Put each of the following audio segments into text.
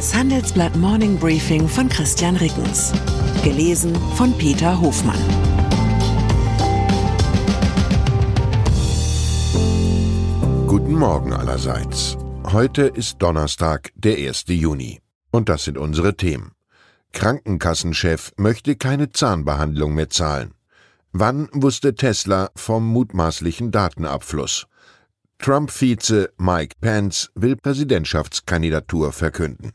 Das Handelsblatt Morning Briefing von Christian Rickens. Gelesen von Peter Hofmann. Guten Morgen allerseits. Heute ist Donnerstag, der 1. Juni. Und das sind unsere Themen. Krankenkassenchef möchte keine Zahnbehandlung mehr zahlen. Wann wusste Tesla vom mutmaßlichen Datenabfluss? Trump-Vize Mike Pence will Präsidentschaftskandidatur verkünden.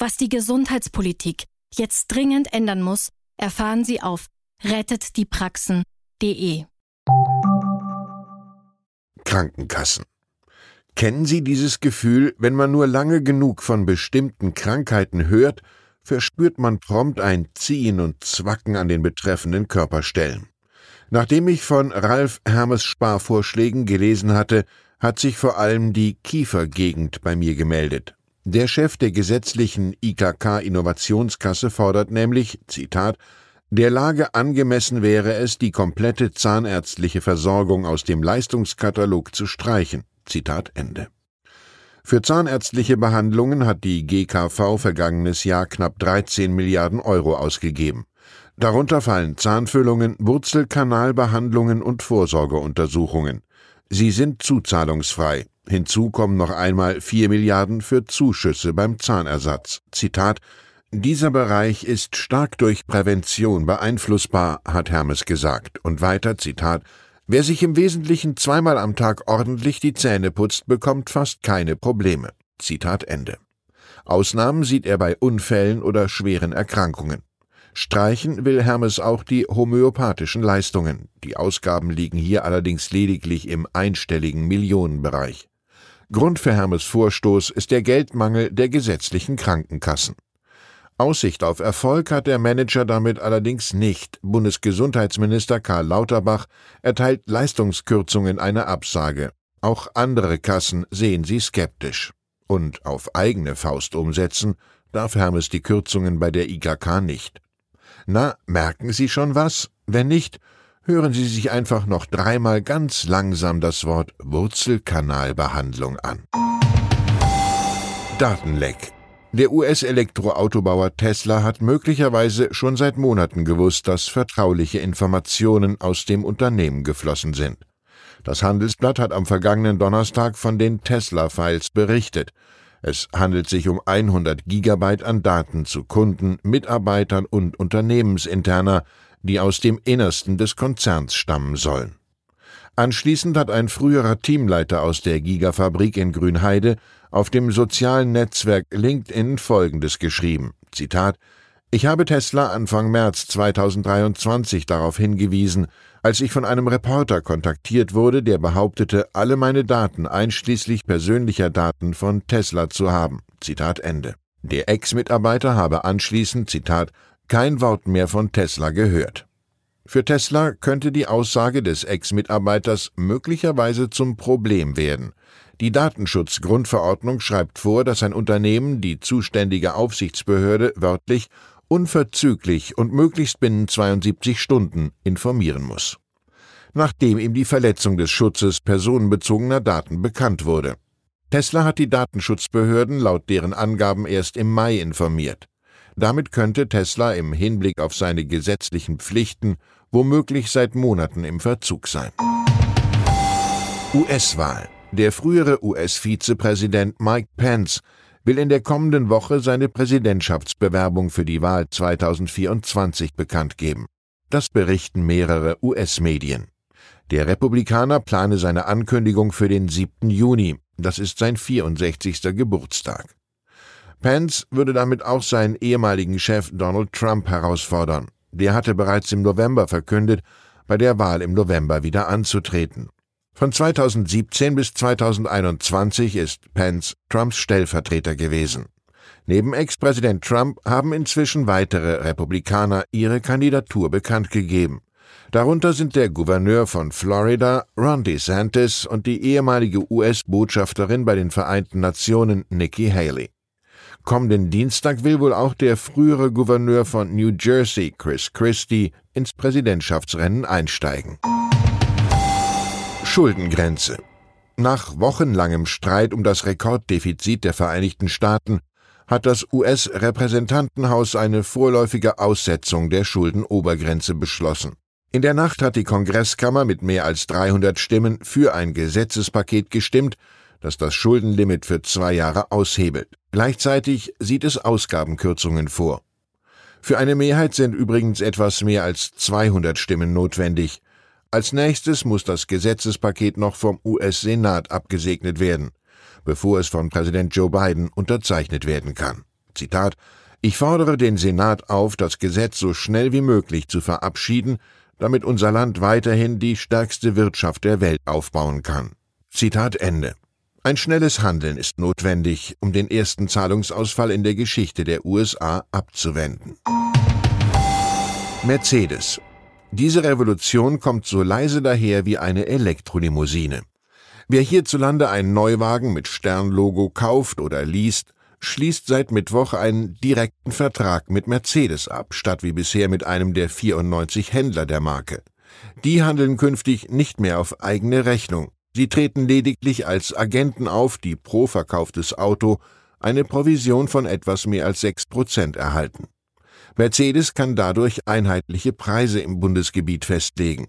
Was die Gesundheitspolitik jetzt dringend ändern muss, erfahren Sie auf rettetdiepraxen.de. Krankenkassen. Kennen Sie dieses Gefühl, wenn man nur lange genug von bestimmten Krankheiten hört, verspürt man prompt ein Ziehen und Zwacken an den betreffenden Körperstellen. Nachdem ich von Ralf Hermes Sparvorschlägen gelesen hatte, hat sich vor allem die Kiefergegend bei mir gemeldet. Der Chef der gesetzlichen IKK Innovationskasse fordert nämlich, Zitat, der Lage angemessen wäre es, die komplette zahnärztliche Versorgung aus dem Leistungskatalog zu streichen. Zitat Ende. Für zahnärztliche Behandlungen hat die GKV vergangenes Jahr knapp 13 Milliarden Euro ausgegeben. Darunter fallen Zahnfüllungen, Wurzelkanalbehandlungen und Vorsorgeuntersuchungen. Sie sind zuzahlungsfrei. Hinzu kommen noch einmal 4 Milliarden für Zuschüsse beim Zahnersatz. Zitat dieser Bereich ist stark durch Prävention beeinflussbar, hat Hermes gesagt. Und weiter, Zitat, wer sich im Wesentlichen zweimal am Tag ordentlich die Zähne putzt, bekommt fast keine Probleme. Zitat Ende. Ausnahmen sieht er bei Unfällen oder schweren Erkrankungen. Streichen will Hermes auch die homöopathischen Leistungen. Die Ausgaben liegen hier allerdings lediglich im einstelligen Millionenbereich. Grund für Hermes Vorstoß ist der Geldmangel der gesetzlichen Krankenkassen. Aussicht auf Erfolg hat der Manager damit allerdings nicht. Bundesgesundheitsminister Karl Lauterbach erteilt Leistungskürzungen eine Absage. Auch andere Kassen sehen sie skeptisch. Und auf eigene Faust umsetzen darf Hermes die Kürzungen bei der IKK nicht. Na, merken Sie schon was? Wenn nicht, hören Sie sich einfach noch dreimal ganz langsam das Wort Wurzelkanalbehandlung an. Datenleck. Der US-Elektroautobauer Tesla hat möglicherweise schon seit Monaten gewusst, dass vertrauliche Informationen aus dem Unternehmen geflossen sind. Das Handelsblatt hat am vergangenen Donnerstag von den Tesla-Files berichtet. Es handelt sich um 100 Gigabyte an Daten zu Kunden, Mitarbeitern und Unternehmensinterner, die aus dem Innersten des Konzerns stammen sollen. Anschließend hat ein früherer Teamleiter aus der Gigafabrik in Grünheide auf dem sozialen Netzwerk LinkedIn Folgendes geschrieben: Zitat ich habe Tesla Anfang März 2023 darauf hingewiesen, als ich von einem Reporter kontaktiert wurde, der behauptete, alle meine Daten einschließlich persönlicher Daten von Tesla zu haben. Zitat Ende. Der Ex-Mitarbeiter habe anschließend, Zitat, kein Wort mehr von Tesla gehört. Für Tesla könnte die Aussage des Ex-Mitarbeiters möglicherweise zum Problem werden. Die Datenschutzgrundverordnung schreibt vor, dass ein Unternehmen die zuständige Aufsichtsbehörde wörtlich unverzüglich und möglichst binnen 72 Stunden informieren muss. Nachdem ihm die Verletzung des Schutzes personenbezogener Daten bekannt wurde. Tesla hat die Datenschutzbehörden laut deren Angaben erst im Mai informiert. Damit könnte Tesla im Hinblick auf seine gesetzlichen Pflichten womöglich seit Monaten im Verzug sein. US-Wahl. Der frühere US-Vizepräsident Mike Pence will in der kommenden Woche seine Präsidentschaftsbewerbung für die Wahl 2024 bekannt geben. Das berichten mehrere US-Medien. Der Republikaner plane seine Ankündigung für den 7. Juni, das ist sein 64. Geburtstag. Pence würde damit auch seinen ehemaligen Chef Donald Trump herausfordern. Der hatte bereits im November verkündet, bei der Wahl im November wieder anzutreten. Von 2017 bis 2021 ist Pence Trumps Stellvertreter gewesen. Neben Ex-Präsident Trump haben inzwischen weitere Republikaner ihre Kandidatur bekannt gegeben. Darunter sind der Gouverneur von Florida, Ron DeSantis, und die ehemalige US-Botschafterin bei den Vereinten Nationen, Nikki Haley. Kommenden Dienstag will wohl auch der frühere Gouverneur von New Jersey, Chris Christie, ins Präsidentschaftsrennen einsteigen. Schuldengrenze. Nach wochenlangem Streit um das Rekorddefizit der Vereinigten Staaten hat das US-Repräsentantenhaus eine vorläufige Aussetzung der Schuldenobergrenze beschlossen. In der Nacht hat die Kongresskammer mit mehr als 300 Stimmen für ein Gesetzespaket gestimmt, das das Schuldenlimit für zwei Jahre aushebelt. Gleichzeitig sieht es Ausgabenkürzungen vor. Für eine Mehrheit sind übrigens etwas mehr als 200 Stimmen notwendig. Als nächstes muss das Gesetzespaket noch vom US-Senat abgesegnet werden, bevor es von Präsident Joe Biden unterzeichnet werden kann. Zitat Ich fordere den Senat auf, das Gesetz so schnell wie möglich zu verabschieden, damit unser Land weiterhin die stärkste Wirtschaft der Welt aufbauen kann. Zitat Ende. Ein schnelles Handeln ist notwendig, um den ersten Zahlungsausfall in der Geschichte der USA abzuwenden. Mercedes. Diese Revolution kommt so leise daher wie eine Elektrolimousine. Wer hierzulande einen Neuwagen mit Sternlogo kauft oder liest, schließt seit Mittwoch einen direkten Vertrag mit Mercedes ab, statt wie bisher mit einem der 94 Händler der Marke. Die handeln künftig nicht mehr auf eigene Rechnung. Sie treten lediglich als Agenten auf, die pro verkauftes Auto eine Provision von etwas mehr als sechs Prozent erhalten. Mercedes kann dadurch einheitliche Preise im Bundesgebiet festlegen.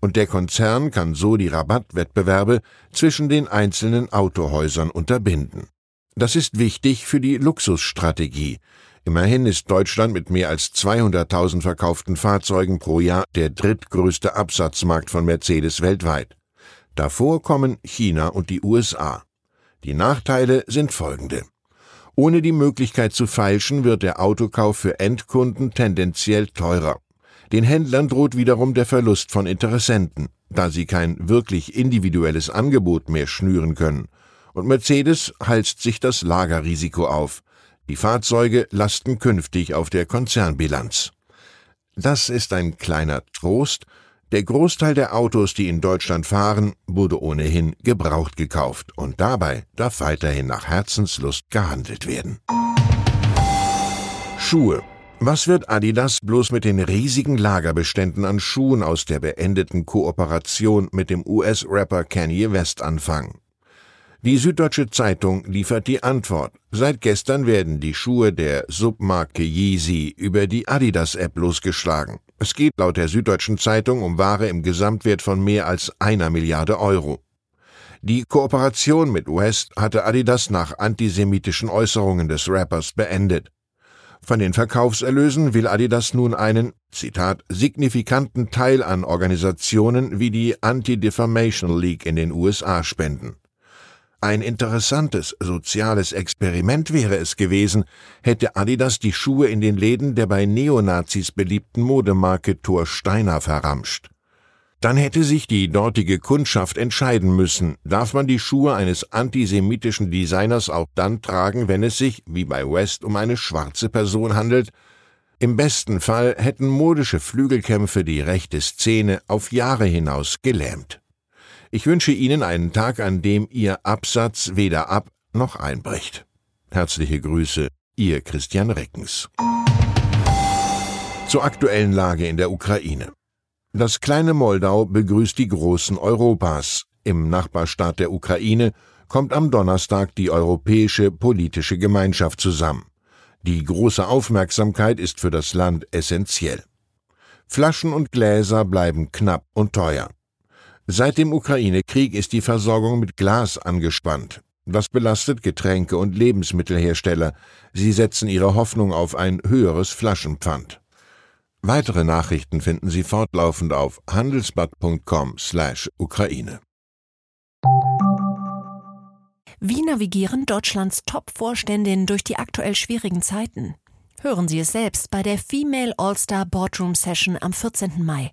Und der Konzern kann so die Rabattwettbewerbe zwischen den einzelnen Autohäusern unterbinden. Das ist wichtig für die Luxusstrategie. Immerhin ist Deutschland mit mehr als 200.000 verkauften Fahrzeugen pro Jahr der drittgrößte Absatzmarkt von Mercedes weltweit. Davor kommen China und die USA. Die Nachteile sind folgende. Ohne die Möglichkeit zu feilschen wird der Autokauf für Endkunden tendenziell teurer. Den Händlern droht wiederum der Verlust von Interessenten, da sie kein wirklich individuelles Angebot mehr schnüren können und Mercedes halst sich das Lagerrisiko auf. Die Fahrzeuge lasten künftig auf der Konzernbilanz. Das ist ein kleiner Trost. Der Großteil der Autos, die in Deutschland fahren, wurde ohnehin gebraucht gekauft und dabei darf weiterhin nach Herzenslust gehandelt werden. Schuhe. Was wird Adidas bloß mit den riesigen Lagerbeständen an Schuhen aus der beendeten Kooperation mit dem US-Rapper Kanye West anfangen? Die Süddeutsche Zeitung liefert die Antwort. Seit gestern werden die Schuhe der Submarke Yeezy über die Adidas-App losgeschlagen. Es geht laut der Süddeutschen Zeitung um Ware im Gesamtwert von mehr als einer Milliarde Euro. Die Kooperation mit West hatte Adidas nach antisemitischen Äußerungen des Rappers beendet. Von den Verkaufserlösen will Adidas nun einen, Zitat, signifikanten Teil an Organisationen wie die Anti-Defamation League in den USA spenden. Ein interessantes soziales Experiment wäre es gewesen, hätte Adidas die Schuhe in den Läden der bei Neonazis beliebten Modemarke Thor Steiner verramscht. Dann hätte sich die dortige Kundschaft entscheiden müssen, darf man die Schuhe eines antisemitischen Designers auch dann tragen, wenn es sich, wie bei West, um eine schwarze Person handelt? Im besten Fall hätten modische Flügelkämpfe die rechte Szene auf Jahre hinaus gelähmt. Ich wünsche Ihnen einen Tag, an dem Ihr Absatz weder ab noch einbricht. Herzliche Grüße, Ihr Christian Reckens. Zur aktuellen Lage in der Ukraine. Das kleine Moldau begrüßt die Großen Europas. Im Nachbarstaat der Ukraine kommt am Donnerstag die Europäische Politische Gemeinschaft zusammen. Die große Aufmerksamkeit ist für das Land essentiell. Flaschen und Gläser bleiben knapp und teuer. Seit dem Ukraine-Krieg ist die Versorgung mit Glas angespannt. Das belastet Getränke- und Lebensmittelhersteller. Sie setzen ihre Hoffnung auf ein höheres Flaschenpfand. Weitere Nachrichten finden Sie fortlaufend auf handelsblatt.com/Ukraine. Wie navigieren Deutschlands Top-Vorständinnen durch die aktuell schwierigen Zeiten? Hören Sie es selbst bei der Female All-Star Boardroom Session am 14. Mai.